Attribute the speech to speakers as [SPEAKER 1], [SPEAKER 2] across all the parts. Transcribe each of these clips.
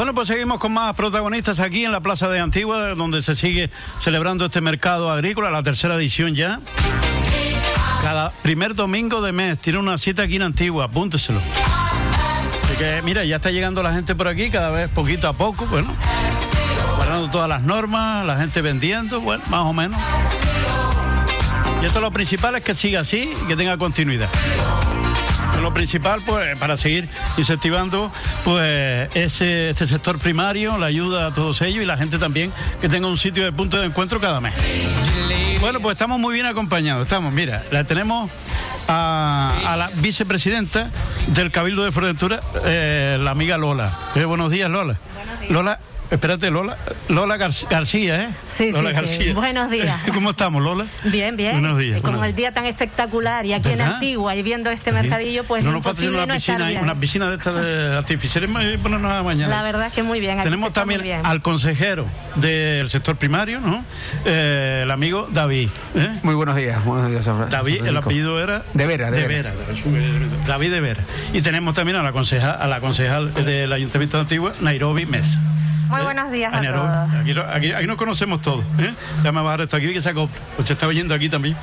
[SPEAKER 1] Bueno, pues seguimos con más protagonistas aquí en la Plaza de Antigua, donde se sigue celebrando este mercado agrícola, la tercera edición ya. Cada primer domingo de mes tiene una cita aquí en Antigua, apúnteselo. Así que, mira, ya está llegando la gente por aquí, cada vez poquito a poco, bueno. Guardando todas las normas, la gente vendiendo, bueno, más o menos. Y esto lo principal es que siga así y que tenga continuidad lo principal pues para seguir incentivando pues ese este sector primario, la ayuda a todos ellos y la gente también que tenga un sitio de punto de encuentro cada mes. Bueno, pues estamos muy bien acompañados. Estamos, mira, la tenemos a, la vicepresidenta del Cabildo de Fuerteventura, eh, la amiga Lola. Eh, buenos días, Lola. Buenos días. Lola, Espérate, Lola, Lola García, ¿eh?
[SPEAKER 2] Sí,
[SPEAKER 1] Lola
[SPEAKER 2] sí, García. Buenos días.
[SPEAKER 1] ¿Cómo estamos, Lola?
[SPEAKER 2] Bien, bien. Buenos días. Con el día tan espectacular y aquí en Antigua y viendo este mercadillo, pues no nos imposible
[SPEAKER 1] una
[SPEAKER 2] no
[SPEAKER 1] piscina, una piscina de estas de artificiales ponernos a mañana.
[SPEAKER 2] La verdad es que muy bien.
[SPEAKER 1] Tenemos también al consejero del sector primario, ¿no? Eh, el amigo David. ¿eh?
[SPEAKER 3] Muy buenos días, buenos días.
[SPEAKER 1] David, el apellido era
[SPEAKER 3] de Vera,
[SPEAKER 1] de, Vera. David de Vera. Y tenemos también a la concejal, a la concejal del Ayuntamiento de Antigua, Nairobi Mesa.
[SPEAKER 2] Muy buenos días a todos.
[SPEAKER 1] Aquí, aquí, nos conocemos todos. ¿eh? Ya me bajar esto aquí que se pues se está oyendo aquí también.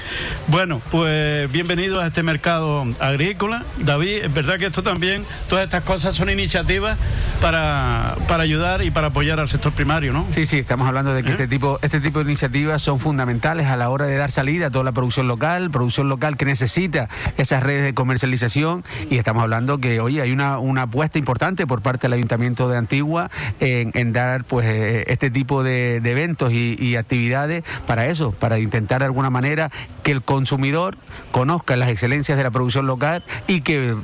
[SPEAKER 1] Bueno, pues bienvenido a este mercado agrícola. David, es verdad que esto también, todas estas cosas son iniciativas para, para ayudar y para apoyar al sector primario, ¿no?
[SPEAKER 3] Sí, sí, estamos hablando de que ¿Eh? este, tipo, este tipo de iniciativas son fundamentales a la hora de dar salida a toda la producción local, producción local que necesita esas redes de comercialización y estamos hablando que, oye, hay una, una apuesta importante por parte del Ayuntamiento de Antigua en, en pues eh, este tipo de, eventos y, actividades para eso, para intentar de alguna manera que el consumidor conozca las excelencias de la producción local y que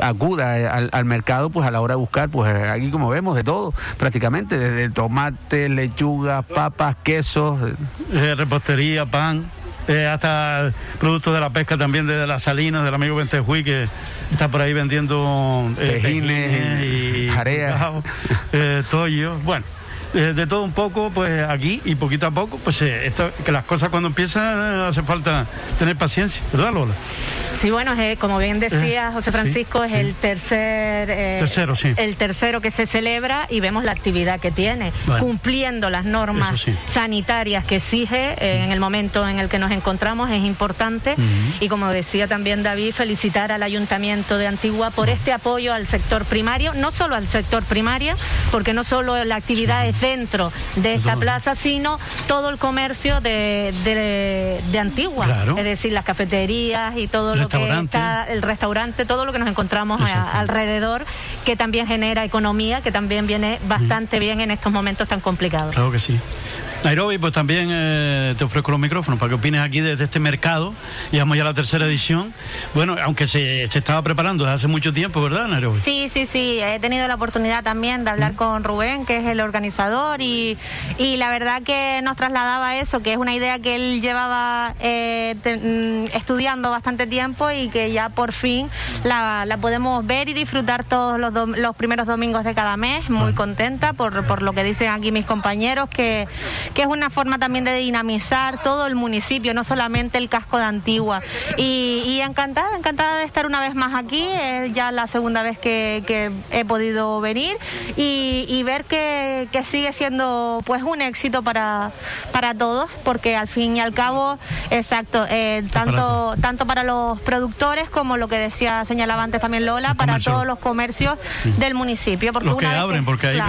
[SPEAKER 3] acuda al, mercado pues a la hora de buscar pues aquí como vemos de todo prácticamente desde tomate lechuga papas quesos.
[SPEAKER 1] Eh, repostería pan eh, hasta productos de la pesca también de las salinas del amigo Ventejuy que está por ahí vendiendo
[SPEAKER 3] eh, y jareas,
[SPEAKER 1] eh, bueno. Eh, de todo un poco, pues aquí y poquito a poco, pues esto, que las cosas cuando empiezan hace falta tener paciencia, ¿verdad Lola?
[SPEAKER 2] Sí, bueno, eh, como bien decía eh, José Francisco, es el tercer eh,
[SPEAKER 1] tercero, sí.
[SPEAKER 2] el tercero que se celebra y vemos la actividad que tiene, cumpliendo las normas sanitarias que exige en el momento en el que nos encontramos es importante. Y como decía también David, felicitar al Ayuntamiento de Antigua por este apoyo al sector primario, no solo al sector primario, porque no solo la actividad es dentro de esta plaza, sino todo el comercio de, de, Antigua, es decir, las cafeterías y todo lo el restaurante, todo lo que nos encontramos alrededor, que también genera economía, que también viene bastante bien en estos momentos tan complicados.
[SPEAKER 1] Claro que sí. Nairobi, pues también eh, te ofrezco los micrófonos para que opines aquí desde este mercado. Llevamos ya la tercera edición. Bueno, aunque se, estaba preparando desde hace mucho tiempo, ¿verdad, Nairobi?
[SPEAKER 2] Sí, sí, sí. He tenido la oportunidad también de hablar con Rubén, que es el organizador, y, y, la verdad que nos trasladaba eso, que es una idea que él llevaba eh, mm, estudiando bastante tiempo y que ya por fin la, la podemos ver y disfrutar todos los, los primeros domingos de cada mes. Muy contenta por, por lo que dicen aquí mis compañeros, que que es una forma también de dinamizar todo el municipio, no solamente el casco de Antigua. Y, encantada, encantada de estar una vez más aquí, es ya la segunda vez que, he podido venir y, ver que, sigue siendo pues un éxito para, para todos, porque al fin y al cabo, exacto, eh, tanto, tanto para los productores como lo que decía, señalaba antes también Lola, para todos los comercios del municipio.
[SPEAKER 1] Porque los que abren, porque hay,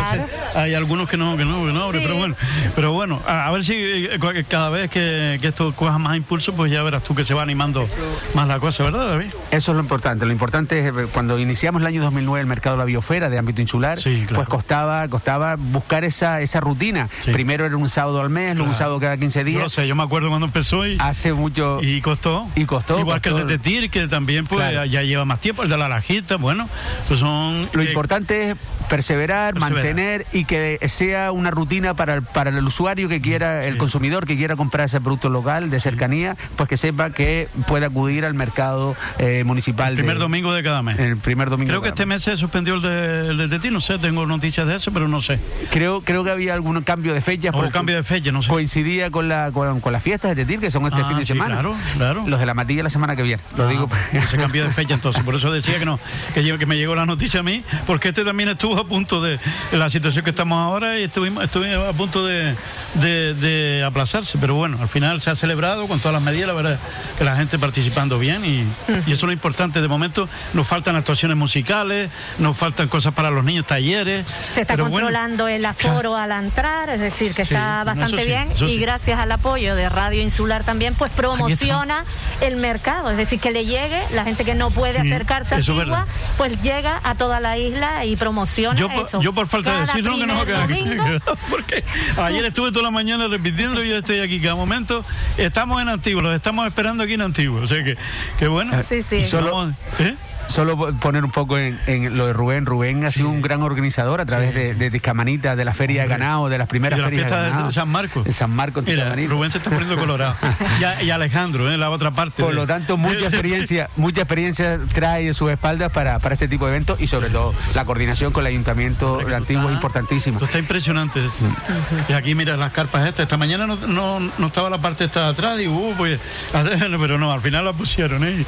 [SPEAKER 1] hay algunos que no, que no, que no abren, pero bueno, pero bueno a, ver si eh, cada vez que, esto coja más impulso, pues ya verás tú que se va animando más la cosa, ¿verdad, David?
[SPEAKER 3] Eso es lo importante. Lo importante es eh, cuando iniciamos el año 2009 el mercado de la biosfera de ámbito insular, pues costaba costaba buscar esa esa rutina. Primero era un sábado al mes, luego un sábado cada 15 días.
[SPEAKER 1] No sé, yo me acuerdo cuando empezó y
[SPEAKER 3] hace mucho
[SPEAKER 1] y costó.
[SPEAKER 3] Y costó.
[SPEAKER 1] Igual que el de Tetir, que también pues ya lleva más tiempo, el de la lajita, bueno, pues son
[SPEAKER 3] Lo importante es perseverar, mantener y que sea una rutina para para el usuario usuario que quiera, el consumidor que quiera comprar ese producto local de cercanía, pues que sepa que puede acudir al mercado eh, municipal.
[SPEAKER 1] El primer domingo de cada mes.
[SPEAKER 3] El primer domingo.
[SPEAKER 1] Creo que este mes se suspendió el de, de, ti, no sé, tengo noticias de eso, pero no sé.
[SPEAKER 3] Creo, creo que había algún cambio de fecha.
[SPEAKER 1] O cambio de fecha, no sé.
[SPEAKER 3] Coincidía con, la, con, las fiestas de Tetil, que son este ah, fin de semana.
[SPEAKER 1] Claro, claro.
[SPEAKER 3] Los de la matilla la semana que viene. Lo ah, digo.
[SPEAKER 1] Se cambió de fecha entonces, por eso decía que no, que, que me llegó la noticia a mí, porque este también estuvo a punto de la situación que estamos ahora y estuvimos, estuvimos a punto de, de, aplazarse, pero bueno, al final se ha celebrado con todas las medidas, la verdad que la gente participando bien y, y eso es lo importante. De momento nos faltan actuaciones musicales, nos faltan cosas para los niños, talleres.
[SPEAKER 4] Se está controlando el aforo al entrar, es decir, que está bastante bien y gracias al apoyo de Radio Insular también, pues promociona el mercado, es decir, que le llegue la gente que no puede acercarse a Antigua, pues llega a toda la isla y promociona
[SPEAKER 1] yo,
[SPEAKER 4] eso.
[SPEAKER 1] Yo por falta de decir, no, que no porque ayer estuve toda la mañana repitiendo y yo estoy aquí cada momento estamos en Antigua, los estamos esperando aquí en Antigua, o sea que, que bueno.
[SPEAKER 4] Sí, sí.
[SPEAKER 3] Solo, ¿eh? Solo poner un poco en, lo de Rubén. Rubén ha sido un gran organizador a través de, de, de la Feria de Ganado, de las primeras
[SPEAKER 1] de
[SPEAKER 3] la
[SPEAKER 1] ferias
[SPEAKER 3] de,
[SPEAKER 1] de, San Marcos.
[SPEAKER 3] De San Marcos,
[SPEAKER 1] Mira, Rubén se está poniendo colorado. y, Alejandro, en ¿eh? la otra parte.
[SPEAKER 3] Por lo tanto, mucha experiencia, mucha experiencia trae de sus espaldas para, para este tipo de eventos y sobre todo la coordinación con el Ayuntamiento Antiguo es importantísimo.
[SPEAKER 1] Esto está impresionante. Y aquí mira las carpas estas. Esta mañana no, no, no estaba la parte esta de atrás, digo, uh, pues, pero no, al final la pusieron. ¿eh?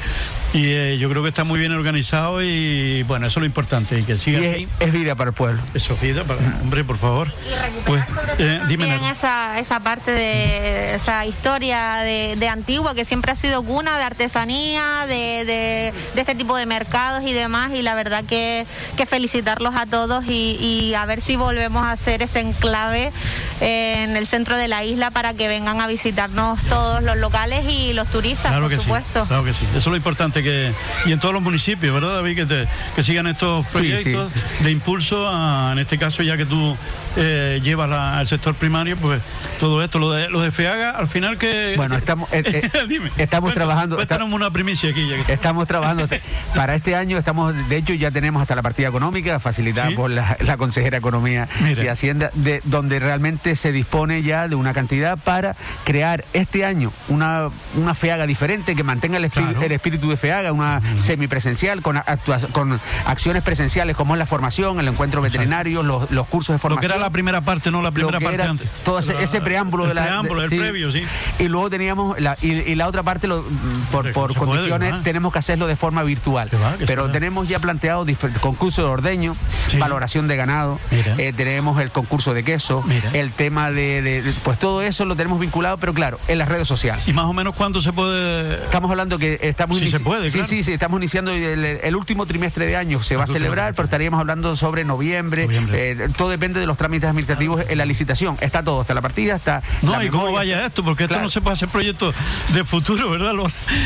[SPEAKER 1] Y eh, yo creo que está muy bien organizado y bueno, eso es lo importante y que siga así.
[SPEAKER 3] Es, vida para el pueblo.
[SPEAKER 1] Eso es vida para hombre, por favor.
[SPEAKER 4] Y recuperar pues, eh, dime esa, esa parte de esa historia de, de, Antigua que siempre ha sido cuna de artesanía, de, de, este tipo de mercados y demás. Y la verdad que, que felicitarlos a todos y, y, a ver si volvemos a hacer ese enclave en el centro de la isla para que vengan a visitarnos todos los locales y los turistas,
[SPEAKER 1] claro
[SPEAKER 4] por supuesto.
[SPEAKER 1] claro que sí. Eso es lo importante que y en todos los municipios, ¿verdad, David? Que te que, sigan estos proyectos de impulso, en este caso ya que tú eh, llevas al sector primario, pues todo esto, lo de, lo de FEAGA, al final que...
[SPEAKER 3] Bueno, estamos, eh, eh, estamos trabajando...
[SPEAKER 1] Cuéntanos una primicia aquí.
[SPEAKER 3] Estamos trabajando, para este año estamos, de hecho ya tenemos hasta la partida económica facilitada por la, consejera Economía y Hacienda, de, donde realmente se dispone ya de una cantidad para crear este año una, una FEAGA diferente que mantenga el espíritu, el espíritu de FEAGA, una semipresencial con actuación con acciones presenciales como es la formación, el encuentro veterinario, los, los, cursos de formación.
[SPEAKER 1] Lo que era la primera parte, no la primera parte antes.
[SPEAKER 3] Todo ese, preámbulo de la.
[SPEAKER 1] Preámbulo, el previo, sí.
[SPEAKER 3] Y luego teníamos, la, y, la otra parte, lo, por, por condiciones, tenemos que hacerlo de forma virtual. Pero tenemos ya planteado concurso de ordeño, valoración de ganado, eh, tenemos el concurso de queso, el tema de, Pues todo eso lo tenemos vinculado, pero claro, en las redes sociales.
[SPEAKER 1] ¿Y más o menos cuándo se puede.?
[SPEAKER 3] Estamos hablando que estamos.
[SPEAKER 1] Sí, se puede,
[SPEAKER 3] sí, sí, sí, estamos iniciando el último trimestre de año se va a celebrar, pero estaríamos hablando sobre noviembre. Eh, todo depende de los trámites administrativos en la licitación. Está todo, está la partida, está.
[SPEAKER 1] No, y cómo vaya esto, porque esto no se puede hacer proyectos de futuro, ¿verdad?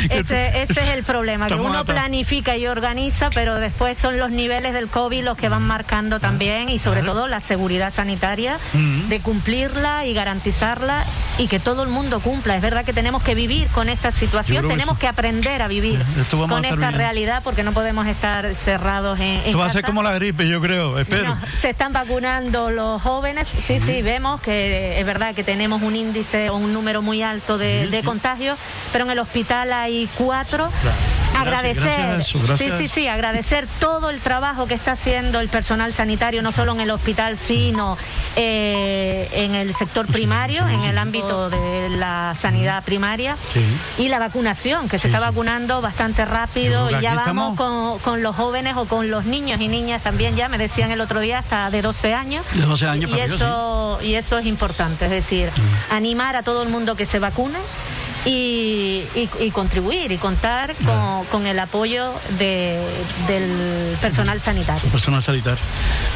[SPEAKER 4] Ese, ese es el problema, que uno planifica y organiza, pero después son los niveles del COVID los que van marcando también y sobre todo la seguridad sanitaria de cumplirla y garantizarla y que todo el mundo cumpla. Es verdad que tenemos que vivir con esta situación, tenemos que, aprender a vivir con esta realidad porque no podemos estar cerrados en,
[SPEAKER 1] Esto va a ser como la gripe, yo creo, espero.
[SPEAKER 4] se están vacunando los jóvenes, sí, sí, vemos que es verdad que tenemos un índice o un número muy alto de, contagios, pero en el hospital hay cuatro agradecer, sí, sí, sí, agradecer todo el trabajo que está haciendo el personal sanitario, no solo en el hospital, sino eh, en el sector primario, en el ámbito de la sanidad primaria. Y la vacunación, que se está vacunando bastante rápido. Y ya vamos con, los jóvenes o con los niños y niñas también, ya me decían el otro día, hasta de 12 años.
[SPEAKER 1] De 12 años,
[SPEAKER 4] y, eso, y eso es importante, es decir, animar a todo el mundo que se vacune y, y, contribuir y contar con, el apoyo de, del personal sanitario.
[SPEAKER 1] personal sanitario.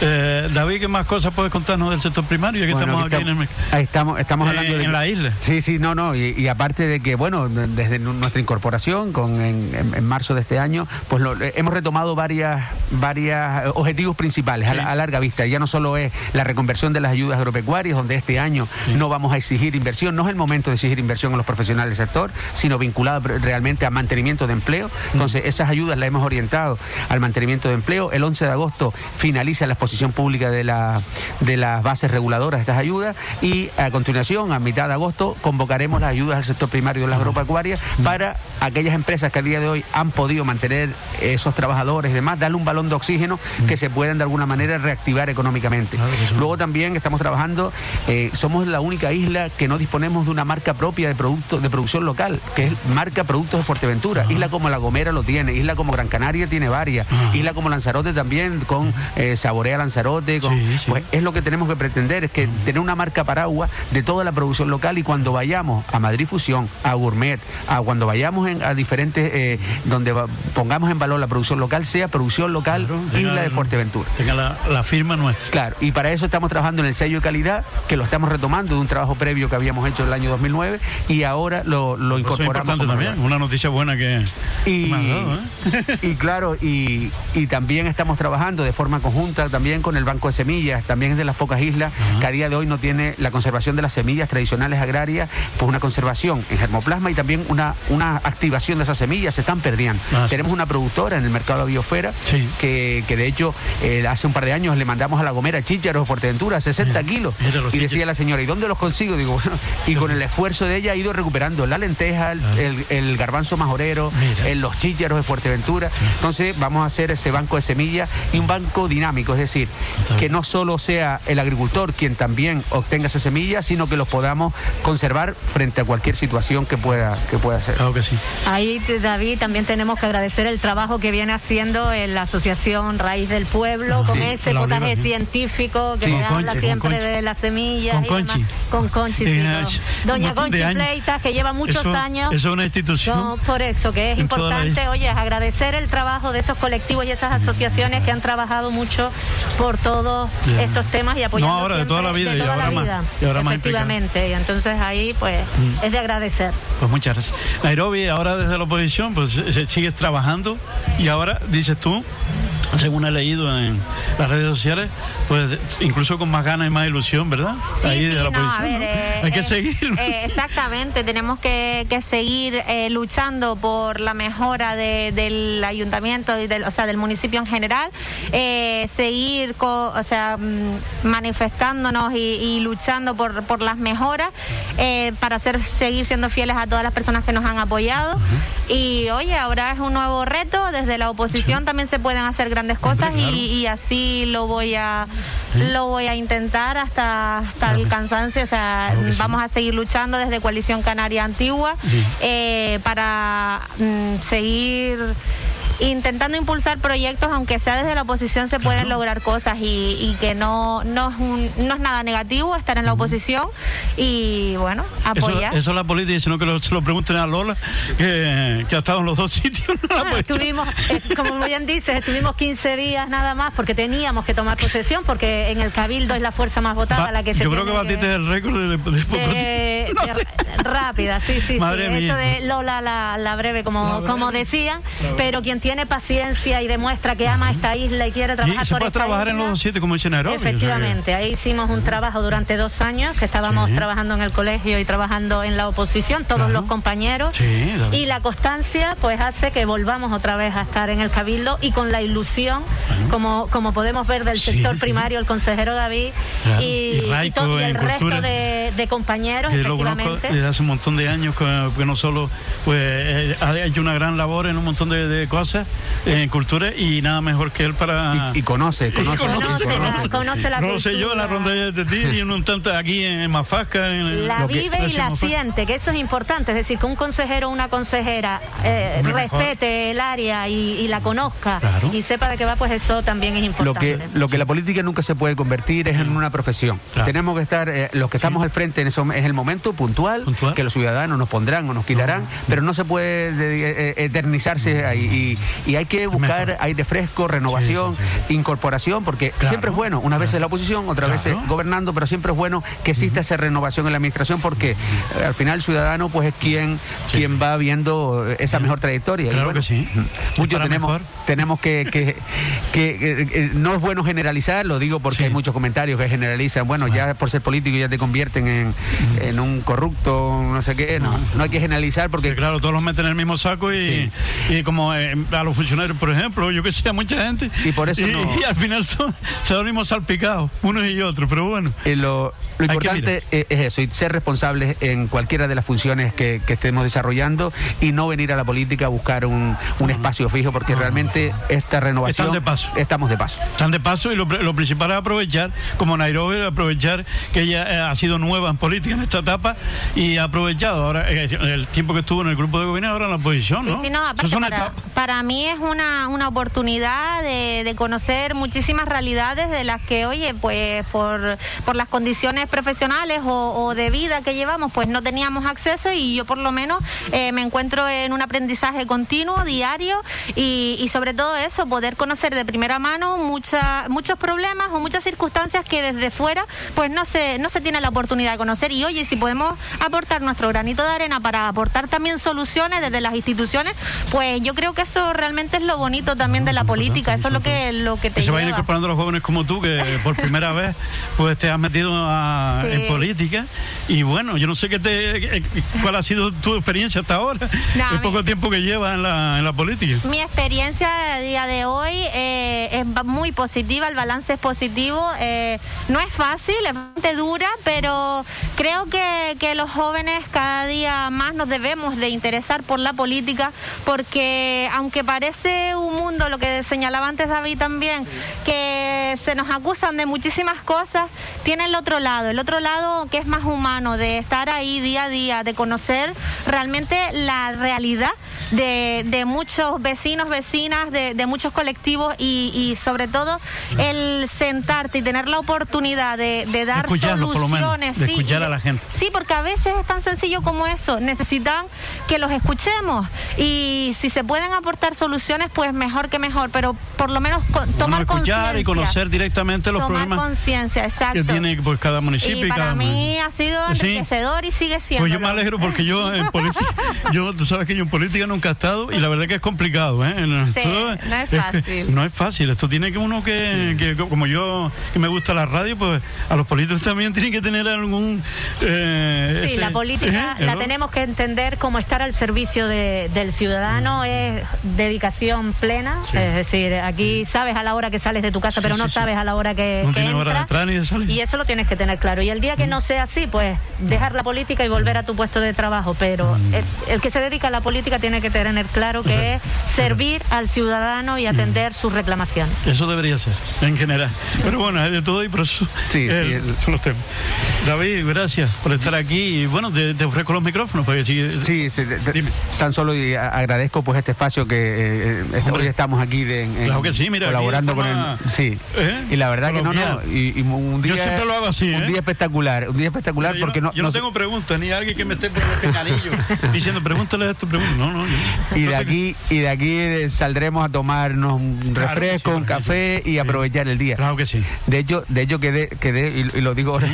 [SPEAKER 1] Eh, David, ¿qué más cosas puedes contarnos del sector primario? estamos aquí en,
[SPEAKER 3] estamos, estamos hablando
[SPEAKER 1] en la isla.
[SPEAKER 3] Sí, sí, no, no. Y, aparte de que, bueno, desde nuestra incorporación con, en, marzo de este año, pues lo, hemos retomado varias, varias objetivos principales a, larga vista. Ya no solo es la reconversión de las ayudas agropecuarias, donde este año no vamos a exigir inversión, no es el momento de exigir inversión a los profesionales sector, sino vinculada realmente a mantenimiento de empleo. Entonces, esas ayudas las hemos orientado al mantenimiento de empleo. El 11 de agosto finaliza la exposición pública de, la, de las bases reguladoras de estas ayudas y a continuación, a mitad de agosto, convocaremos las ayudas al sector primario de las agropecuarias para aquellas empresas que a día de hoy han podido mantener esos trabajadores y demás, darle un balón de oxígeno que se puedan de alguna manera reactivar económicamente. Luego también estamos trabajando, eh, somos la única isla que no disponemos de una marca propia de producto, de producción local, que es marca Productos de Fuerteventura. Isla como La Gomera lo tiene, isla como Gran Canaria tiene varias, isla como Lanzarote también, con eh, Saborea Lanzarote, pues es lo que tenemos que pretender, es que tener una marca paraguas de toda la producción local y cuando vayamos a Madrid Fusión, a Gourmet, a cuando vayamos a diferentes, eh, donde pongamos en valor la producción local, sea producción local Isla de Fuerteventura.
[SPEAKER 1] Tenga la, firma nuestra.
[SPEAKER 3] Claro, y para eso estamos trabajando en el sello de calidad, que lo estamos retomando de un trabajo previo que habíamos hecho en el año 2009 y ahora lo, lo incorporamos.
[SPEAKER 1] también, una noticia buena que...
[SPEAKER 3] Y, ¿eh? y claro, y, y, también estamos trabajando de forma conjunta también con el Banco de Semillas, también es de las pocas islas que a día de hoy no tiene la conservación de las semillas tradicionales agrarias, pues una conservación en germoplasma y también una, una activación de esas semillas, se están perdiendo. Ah, Tenemos una productora en el mercado de la biosfera que, que, de hecho eh, hace un par de años le mandamos a la Gomera chícharos de Fuerteventura, 60 kilos. y decía la señora, ¿y dónde los consigo? Digo, bueno, y con el esfuerzo de ella ha ido recuperando la lenteja, el, el, garbanzo majorero, los chícharos de Fuerteventura. Entonces vamos a hacer ese banco de semillas y un banco dinámico, es decir, que no solo sea el agricultor quien también obtenga esa semilla, sino que los podamos conservar frente a cualquier situación que pueda, que pueda ser.
[SPEAKER 1] Claro que sí.
[SPEAKER 2] Ahí, David, también tenemos que agradecer el trabajo que viene haciendo en la Asociación Raíz del Pueblo, con ese potaje científico que habla siempre de las semillas.
[SPEAKER 1] Con Conchi.
[SPEAKER 2] Con Conchi, sí. Doña Conchi Pleitas, que lleva muchos años.
[SPEAKER 1] Eso es una institución.
[SPEAKER 2] por eso, que es importante, oye, agradecer el trabajo de esos colectivos y esas asociaciones que han trabajado mucho por todos estos temas y apoyando
[SPEAKER 1] no, ahora, de toda la vida, y ahora Más,
[SPEAKER 2] efectivamente. y entonces ahí, pues, mm. es de agradecer.
[SPEAKER 1] Pues muchas gracias. Nairobi, ahora desde la oposición, pues sigues trabajando y ahora dices tú según he leído en las redes sociales, pues incluso con más ganas y más ilusión, ¿verdad?
[SPEAKER 2] Sí, Ahí sí, no, a ver,
[SPEAKER 1] eh, hay que
[SPEAKER 2] eh,
[SPEAKER 1] seguir.
[SPEAKER 2] Eh, exactamente, tenemos que, seguir luchando por la mejora del ayuntamiento y del, o sea, del municipio en general, seguir, o sea, mm, manifestándonos y, luchando por, por, las mejoras para hacer, seguir siendo fieles a todas las personas que nos han apoyado. Y oye, ahora es un nuevo reto, desde la oposición también se pueden hacer grandes cosas y, así lo voy a lo voy a intentar hasta hasta el cansancio. O sea vamos a seguir luchando desde coalición canaria antigua eh, para mm, seguir intentando impulsar proyectos, aunque sea desde la oposición, se pueden lograr cosas y, que no, no, es no es nada negativo estar en la oposición y, bueno, apoyar.
[SPEAKER 1] Eso, es la política, sino que se lo pregunten a Lola, que, ha estado en los dos sitios.
[SPEAKER 2] estuvimos, eh, como bien dices, estuvimos 15 días nada más porque teníamos que tomar posesión, porque en el Cabildo es la fuerza más votada la que se
[SPEAKER 1] Yo creo que batiste el récord de,
[SPEAKER 2] de, rápida, sí, sí, sí. Eso de Lola la, breve, como, como decían, pero quien tiene paciencia y demuestra que ama esta isla y quiere trabajar
[SPEAKER 1] y se puede trabajar en los siete como dice Nairobi.
[SPEAKER 2] Efectivamente, ahí hicimos un trabajo durante dos años que estábamos trabajando en el colegio y trabajando en la oposición, todos los compañeros. y la constancia pues hace que volvamos otra vez a estar en el cabildo y con la ilusión, como, como podemos ver del sector primario, el consejero David y, todo, el resto de, compañeros, efectivamente.
[SPEAKER 1] Desde hace un montón de años que, no solo pues eh, ha hecho una gran labor en un montón de cosas en cultura y nada mejor que él para...
[SPEAKER 3] Y, conoce, conoce,
[SPEAKER 2] conoce, la,
[SPEAKER 1] No sé yo, la ronda de ti y un tanto aquí en Mafasca.
[SPEAKER 2] En la vive y la siente, que eso es importante, es decir, que un consejero o una consejera eh, respete el área y, la conozca y sepa de qué va, pues eso también es importante.
[SPEAKER 3] Lo que, lo que la política nunca se puede convertir es en una profesión. Tenemos que estar, eh, los que estamos al frente en eso es el momento puntual, que los ciudadanos nos pondrán o nos quitarán, pero no se puede eh, eternizarse ahí y hay que buscar aire fresco, renovación, incorporación, porque siempre es bueno, una vez en la oposición, otra vez gobernando, pero siempre es bueno que exista esa renovación en la administración porque eh, al final el ciudadano pues es quien, quien va viendo esa mejor trayectoria.
[SPEAKER 1] Claro que sí.
[SPEAKER 3] Muchos tenemos, tenemos que, que no es bueno generalizar, lo digo porque hay muchos comentarios que generalizan, bueno, ya por ser político ya te convierten en, en un corrupto, no sé qué, no, no hay que generalizar porque...
[SPEAKER 1] claro, todos los meten en el mismo saco y, y como eh, a los funcionarios, por ejemplo, yo que sé, a mucha gente.
[SPEAKER 3] Y por eso
[SPEAKER 1] y, al final se lo mismo salpicados, unos y otros, pero bueno.
[SPEAKER 3] lo, lo importante es, eso, y ser responsables en cualquiera de las funciones que, estemos desarrollando y no venir a la política a buscar un, un espacio fijo, porque realmente esta renovación...
[SPEAKER 1] Están de paso.
[SPEAKER 3] Estamos de paso.
[SPEAKER 1] Están de paso y lo, lo principal es aprovechar, como Nairobi, aprovechar que ella eh, ha sido nueva en política en esta etapa y ha aprovechado ahora eh, el tiempo que estuvo en el grupo de gobierno, ahora en la oposición, ¿no?
[SPEAKER 2] Sí, no, aparte para, mí es una, una oportunidad de, de, conocer muchísimas realidades de las que, oye, pues por, por las condiciones profesionales o, de vida que llevamos, pues no teníamos acceso y yo por lo menos eh, me encuentro en un aprendizaje continuo, diario y, y, sobre todo eso, poder conocer de primera mano mucha, muchos problemas o muchas circunstancias que desde fuera pues no se, no se tiene la oportunidad de conocer. Y oye, si podemos aportar nuestro granito de arena para aportar también soluciones desde las instituciones, pues yo creo que eso realmente es lo bonito también de la política, eso es lo que, lo que te
[SPEAKER 1] Se van incorporando los jóvenes como tú, que por primera vez pues te has metido en política. Y bueno, yo no sé qué te, cuál ha sido tu experiencia hasta ahora, el poco tiempo que llevas en la, en la política.
[SPEAKER 2] Mi experiencia a día de hoy eh, es muy positiva, el balance es positivo, eh, no es fácil, es bastante dura, pero creo que, que los jóvenes cada día más nos debemos de interesar por la política, porque aunque parece un mundo, lo que señalaba antes David también, que se nos acusan de muchísimas cosas, tiene el otro lado, el otro lado que es más humano, de estar ahí día a día, de conocer realmente la realidad de, muchos vecinos, vecinas, de, muchos colectivos y, sobre todo el sentarte y tener la oportunidad de, dar soluciones.
[SPEAKER 1] de escuchar a la gente.
[SPEAKER 2] Sí, porque a veces es tan sencillo como eso. Necesitan que los escuchemos y si se pueden aportar soluciones, pues mejor que mejor, pero por lo menos tomar conciencia.
[SPEAKER 1] y conocer directamente los tomar problemas
[SPEAKER 2] conciencia, exacto.
[SPEAKER 1] que tiene pues, cada municipio.
[SPEAKER 2] Y, para mí ha sido enriquecedor y sigue siendo.
[SPEAKER 1] Pues yo me alegro porque yo en política, yo, tú sabes que yo en política nunca he estado y la verdad que es complicado. ¿eh?
[SPEAKER 2] no es fácil.
[SPEAKER 1] no es fácil. Esto tiene que uno que, como yo, que me gusta la radio, pues a los políticos también tienen que tener algún...
[SPEAKER 4] Eh, sí, la política ¿eh? la tenemos que entender como estar al servicio del ciudadano, mm. es dedicación plena. Es decir, aquí sabes a la hora que sales de tu casa, pero no sabes a la hora que, entras. Y eso lo tienes que tener claro. Y el día que mm. no sea así, pues dejar la política y volver a tu puesto de trabajo. Pero mm. el, que se dedica a la política tiene que tener claro que es servir al ciudadano y atender sus reclamaciones.
[SPEAKER 1] Eso debería ser, en general. Pero bueno, hay de todo y por eso
[SPEAKER 3] sí,
[SPEAKER 1] sí, son los temas. David, gracias por estar aquí y bueno, te, ofrezco los micrófonos para
[SPEAKER 3] que Sí, tan solo y agradezco pues este espacio que eh, eh, hoy estamos aquí de, colaborando con el sí. ¿Eh? Y la verdad que no, no, y, un día
[SPEAKER 1] Yo siempre lo hago así,
[SPEAKER 3] Un día espectacular, un día espectacular porque no,
[SPEAKER 1] yo no, tengo preguntas ni alguien que me esté por el diciendo pregúntale esto, pregúntale. No, no,
[SPEAKER 3] y de aquí y de aquí saldremos a tomarnos un refresco, un café y aprovechar el día.
[SPEAKER 1] Claro que sí.
[SPEAKER 3] De hecho, de hecho quedé, quedé y, lo digo ahora,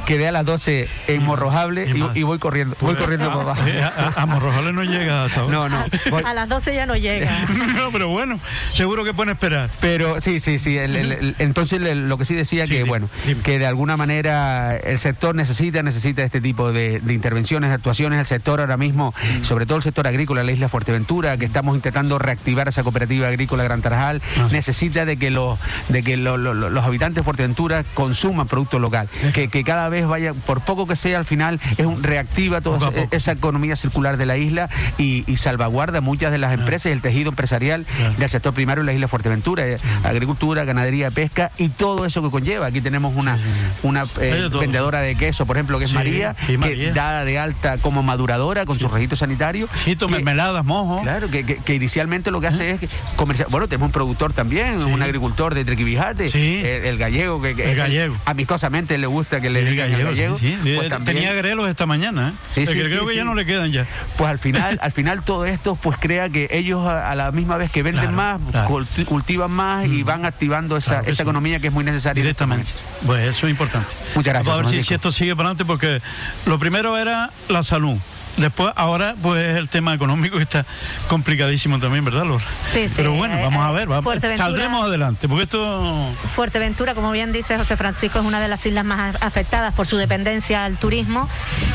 [SPEAKER 3] quedé a las 12 en Morrojable y, voy corriendo, voy pues, corriendo por abajo.
[SPEAKER 1] Eh, a, Morrojable no llega hasta
[SPEAKER 3] ahora. No, no.
[SPEAKER 4] A las 12 ya no llega.
[SPEAKER 1] no, pero bueno, seguro que pueden esperar.
[SPEAKER 3] Pero sí, sí, sí. entonces lo que sí decía que, bueno, que de alguna manera el sector necesita, necesita este tipo de, intervenciones, de actuaciones. El sector ahora mismo, mm. sobre todo el sector agrícola, la isla Fuerteventura, que estamos intentando reactivar esa cooperativa agrícola Gran Tarajal, ah. necesita de que los de que los habitantes de Fuerteventura consuman producto local, que, que, cada vez vaya, por poco que sea, al final es un reactiva toda esa, economía circular de la isla y, salvaguarda muchas de las empresas y el tejido empresarial del sector primario en la isla Fuerteventura, eh, agricultura, ganadería, pesca y todo eso que conlleva. Aquí tenemos una, una eh, vendedora de queso, por ejemplo, que es María, que dada de alta como maduradora con su registro sanitario.
[SPEAKER 1] mermeladas, mojo.
[SPEAKER 3] Claro, que, que, inicialmente lo que hace es comercial. Bueno, tenemos un productor también, un agricultor de Triquibijate, el, gallego, que,
[SPEAKER 1] el gallego.
[SPEAKER 3] amistosamente le gusta que le gallego.
[SPEAKER 1] Pues Tenía grelos esta mañana, ¿eh? Creo que ya no le quedan ya.
[SPEAKER 3] Pues al final, al final todo esto pues crea que ellos a, la misma vez que venden más, cultivan más y mm. van activando esa, esa economía que es muy necesaria.
[SPEAKER 1] Directamente. Pues eso es importante.
[SPEAKER 3] Muchas gracias.
[SPEAKER 1] Vamos a ver si, si esto sigue para adelante porque lo primero era la salud Después, ahora, pues el tema económico que está complicadísimo también, ¿verdad, Lola?
[SPEAKER 4] Sí, sí.
[SPEAKER 1] Pero bueno, vamos a ver, vamos, saldremos adelante, porque esto...
[SPEAKER 4] Fuerteventura, como bien dice José Francisco, es una de las islas más afectadas por su dependencia al turismo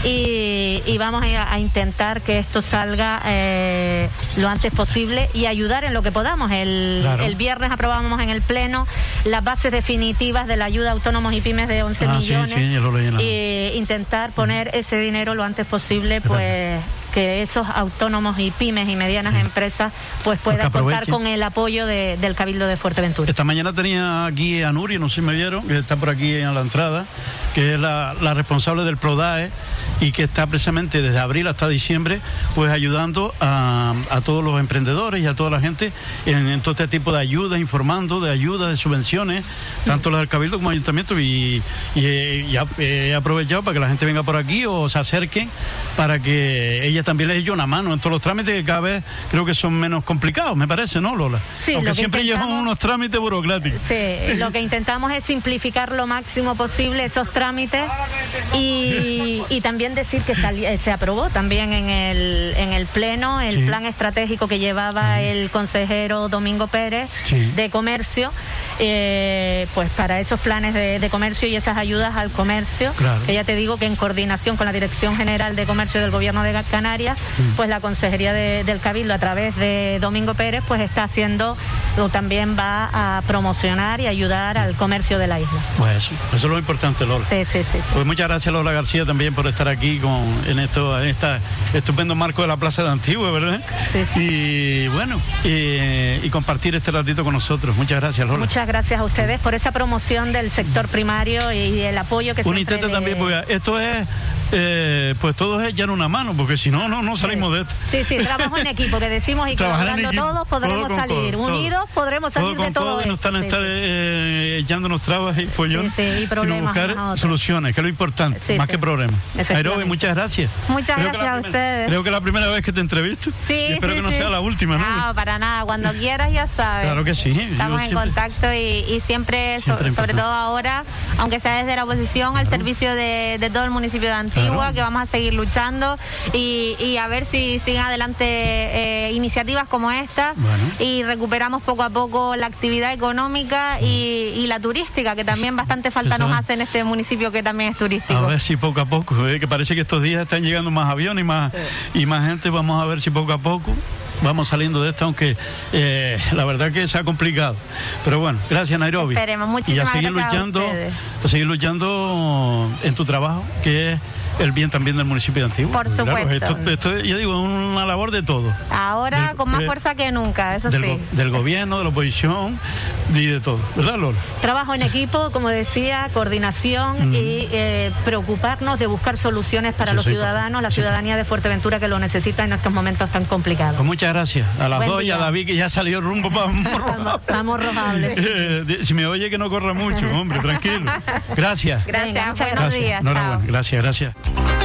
[SPEAKER 4] y, vamos a, intentar que esto salga eh, lo antes posible y ayudar en lo que podamos. El, el viernes aprobamos en el Pleno las bases definitivas de la ayuda a autónomos y pymes de 11 ah, millones. y intentar poner ese dinero lo antes posible, pues Yeah. Que esos autónomos y pymes y medianas empresas pues puedan contar con el apoyo del Cabildo de Fuerteventura.
[SPEAKER 1] Esta mañana tenía aquí a Nuri, no sé si me vieron, que está por aquí en la entrada, que es la, responsable del PRODAE y que está precisamente desde abril hasta diciembre pues ayudando a, todos los emprendedores y a toda la gente en, todo este tipo de ayudas, informando de ayudas, de subvenciones, tanto las del Cabildo como el Ayuntamiento y, he aprovechado para que la gente venga por aquí o se acerquen para que ella también les eche una mano. En todos los trámites que cada vez creo que son menos complicados, me parece, ¿no, Lola?
[SPEAKER 4] Sí,
[SPEAKER 1] Aunque siempre llevan unos trámites burocráticos.
[SPEAKER 4] Sí, lo que intentamos es simplificar lo máximo posible esos trámites y, también decir que eh, se aprobó también en el, en el Pleno el plan estratégico que llevaba el consejero Domingo Pérez de Comercio eh, pues para esos planes de, comercio y esas ayudas al comercio, que ya te digo que en coordinación con la Dirección General de Comercio del Gobierno de Canarias, mm. pues la Consejería del Cabildo a través de Domingo Pérez, pues está haciendo, o también va a promocionar y ayudar al comercio de la isla.
[SPEAKER 1] Pues eso, eso es lo importante, Lola.
[SPEAKER 4] Sí, sí, sí.
[SPEAKER 1] Pues muchas gracias, Lola García, también por estar aquí con, en, esto, en este estupendo marco de la Plaza de Antigua, ¿verdad?
[SPEAKER 4] Sí, sí.
[SPEAKER 1] Y bueno, y, compartir este ratito con nosotros. Muchas gracias, Lola
[SPEAKER 4] gracias a ustedes por esa promoción del sector primario y el apoyo que
[SPEAKER 1] se Un intento también, porque esto es eh, pues todos echan una mano, porque si no, no, no salimos de esto.
[SPEAKER 4] Sí, sí, trabajo en equipo, que decimos y trabajando todos podremos salir. Unidos podremos salir de todo.
[SPEAKER 1] no están estar eh, echándonos trabas y follones, y problemas sino buscar soluciones, que es lo importante, más que problemas. Aerobe, muchas gracias.
[SPEAKER 4] Muchas gracias a ustedes.
[SPEAKER 1] Creo que es la primera vez que te entrevisto.
[SPEAKER 4] Sí,
[SPEAKER 1] espero que no sea la última,
[SPEAKER 4] ¿no? No, para nada. Cuando quieras, ya sabes.
[SPEAKER 1] Claro que sí.
[SPEAKER 2] Estamos en contacto y, siempre, sobre todo ahora, aunque sea desde la oposición, al servicio de, de todo el municipio de Antigua que vamos a seguir luchando y, a ver si siguen adelante eh, iniciativas como esta y recuperamos poco a poco la actividad económica y, la turística, que también bastante falta nos hace en este municipio que también es turístico.
[SPEAKER 1] A ver si poco a poco, eh, que parece que estos días están llegando más aviones y más, y más gente, vamos a ver si poco a poco vamos saliendo de esto, aunque eh, la verdad que se ha complicado. Pero bueno, gracias Nairobi.
[SPEAKER 2] Esperemos, muchísimas
[SPEAKER 1] y a seguir luchando, a, seguir luchando en tu trabajo, que es el bien también del municipio de Antigua.
[SPEAKER 2] Por supuesto.
[SPEAKER 1] esto, esto, yo digo, una labor de todo.
[SPEAKER 2] Ahora con más fuerza que nunca, eso
[SPEAKER 1] sí. Del gobierno, de la oposición y de todo. ¿Verdad, Lola?
[SPEAKER 4] Trabajo en equipo, como decía, coordinación y eh, preocuparnos de buscar soluciones para los ciudadanos, la ciudadanía de Fuerteventura que lo necesita en estos momentos tan complicados.
[SPEAKER 1] Pues muchas gracias. A las dos y a David que ya salió rumbo para
[SPEAKER 4] Vamos
[SPEAKER 1] eh, si me oye que no corra mucho, hombre, tranquilo. Gracias.
[SPEAKER 2] Gracias, buenos días.
[SPEAKER 1] Gracias, gracias. you